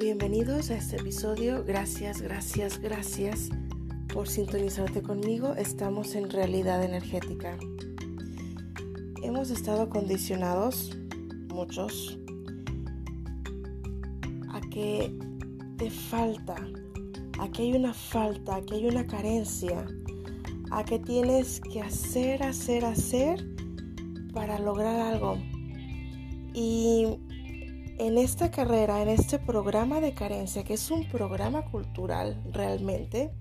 Bienvenidos a este episodio. Gracias, gracias, gracias por sintonizarte conmigo. Estamos en realidad energética. Hemos estado condicionados, muchos, a que te falta, a que hay una falta, a que hay una carencia, a que tienes que hacer, hacer, hacer para lograr algo. Y en esta carrera, en este programa de carencia, que es un programa cultural realmente,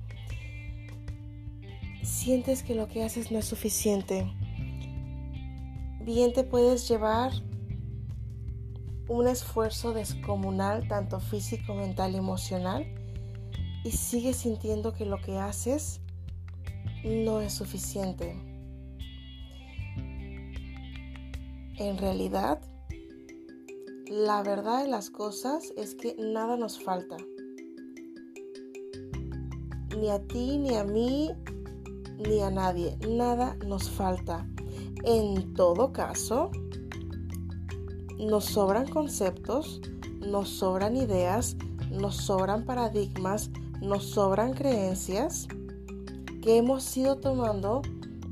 sientes que lo que haces no es suficiente. Bien te puedes llevar un esfuerzo descomunal, tanto físico, mental y emocional, y sigues sintiendo que lo que haces no es suficiente. En realidad, la verdad de las cosas es que nada nos falta. Ni a ti, ni a mí, ni a nadie. Nada nos falta. En todo caso, nos sobran conceptos, nos sobran ideas, nos sobran paradigmas, nos sobran creencias que hemos ido tomando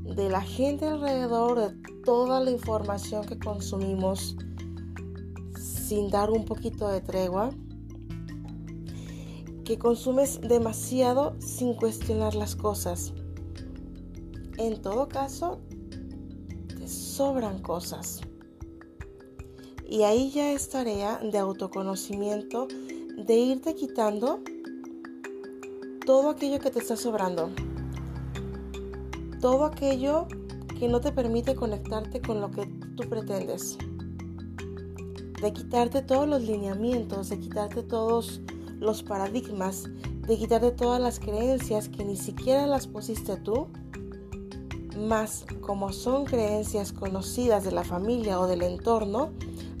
de la gente alrededor, de toda la información que consumimos sin dar un poquito de tregua, que consumes demasiado sin cuestionar las cosas. En todo caso, te sobran cosas. Y ahí ya es tarea de autoconocimiento, de irte quitando todo aquello que te está sobrando. Todo aquello que no te permite conectarte con lo que tú pretendes de quitarte todos los lineamientos, de quitarte todos los paradigmas, de quitarte todas las creencias que ni siquiera las pusiste tú, más como son creencias conocidas de la familia o del entorno,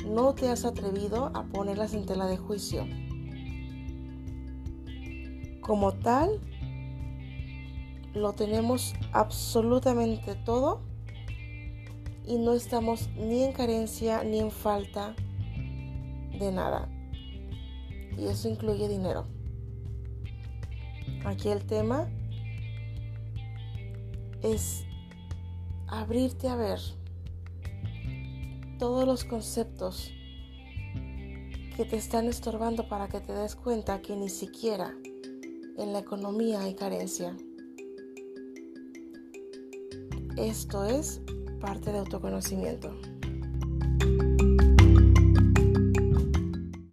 no te has atrevido a ponerlas en tela de juicio. Como tal, lo tenemos absolutamente todo y no estamos ni en carencia ni en falta de nada. Y eso incluye dinero. Aquí el tema es abrirte a ver todos los conceptos que te están estorbando para que te des cuenta que ni siquiera en la economía hay carencia. Esto es parte de autoconocimiento.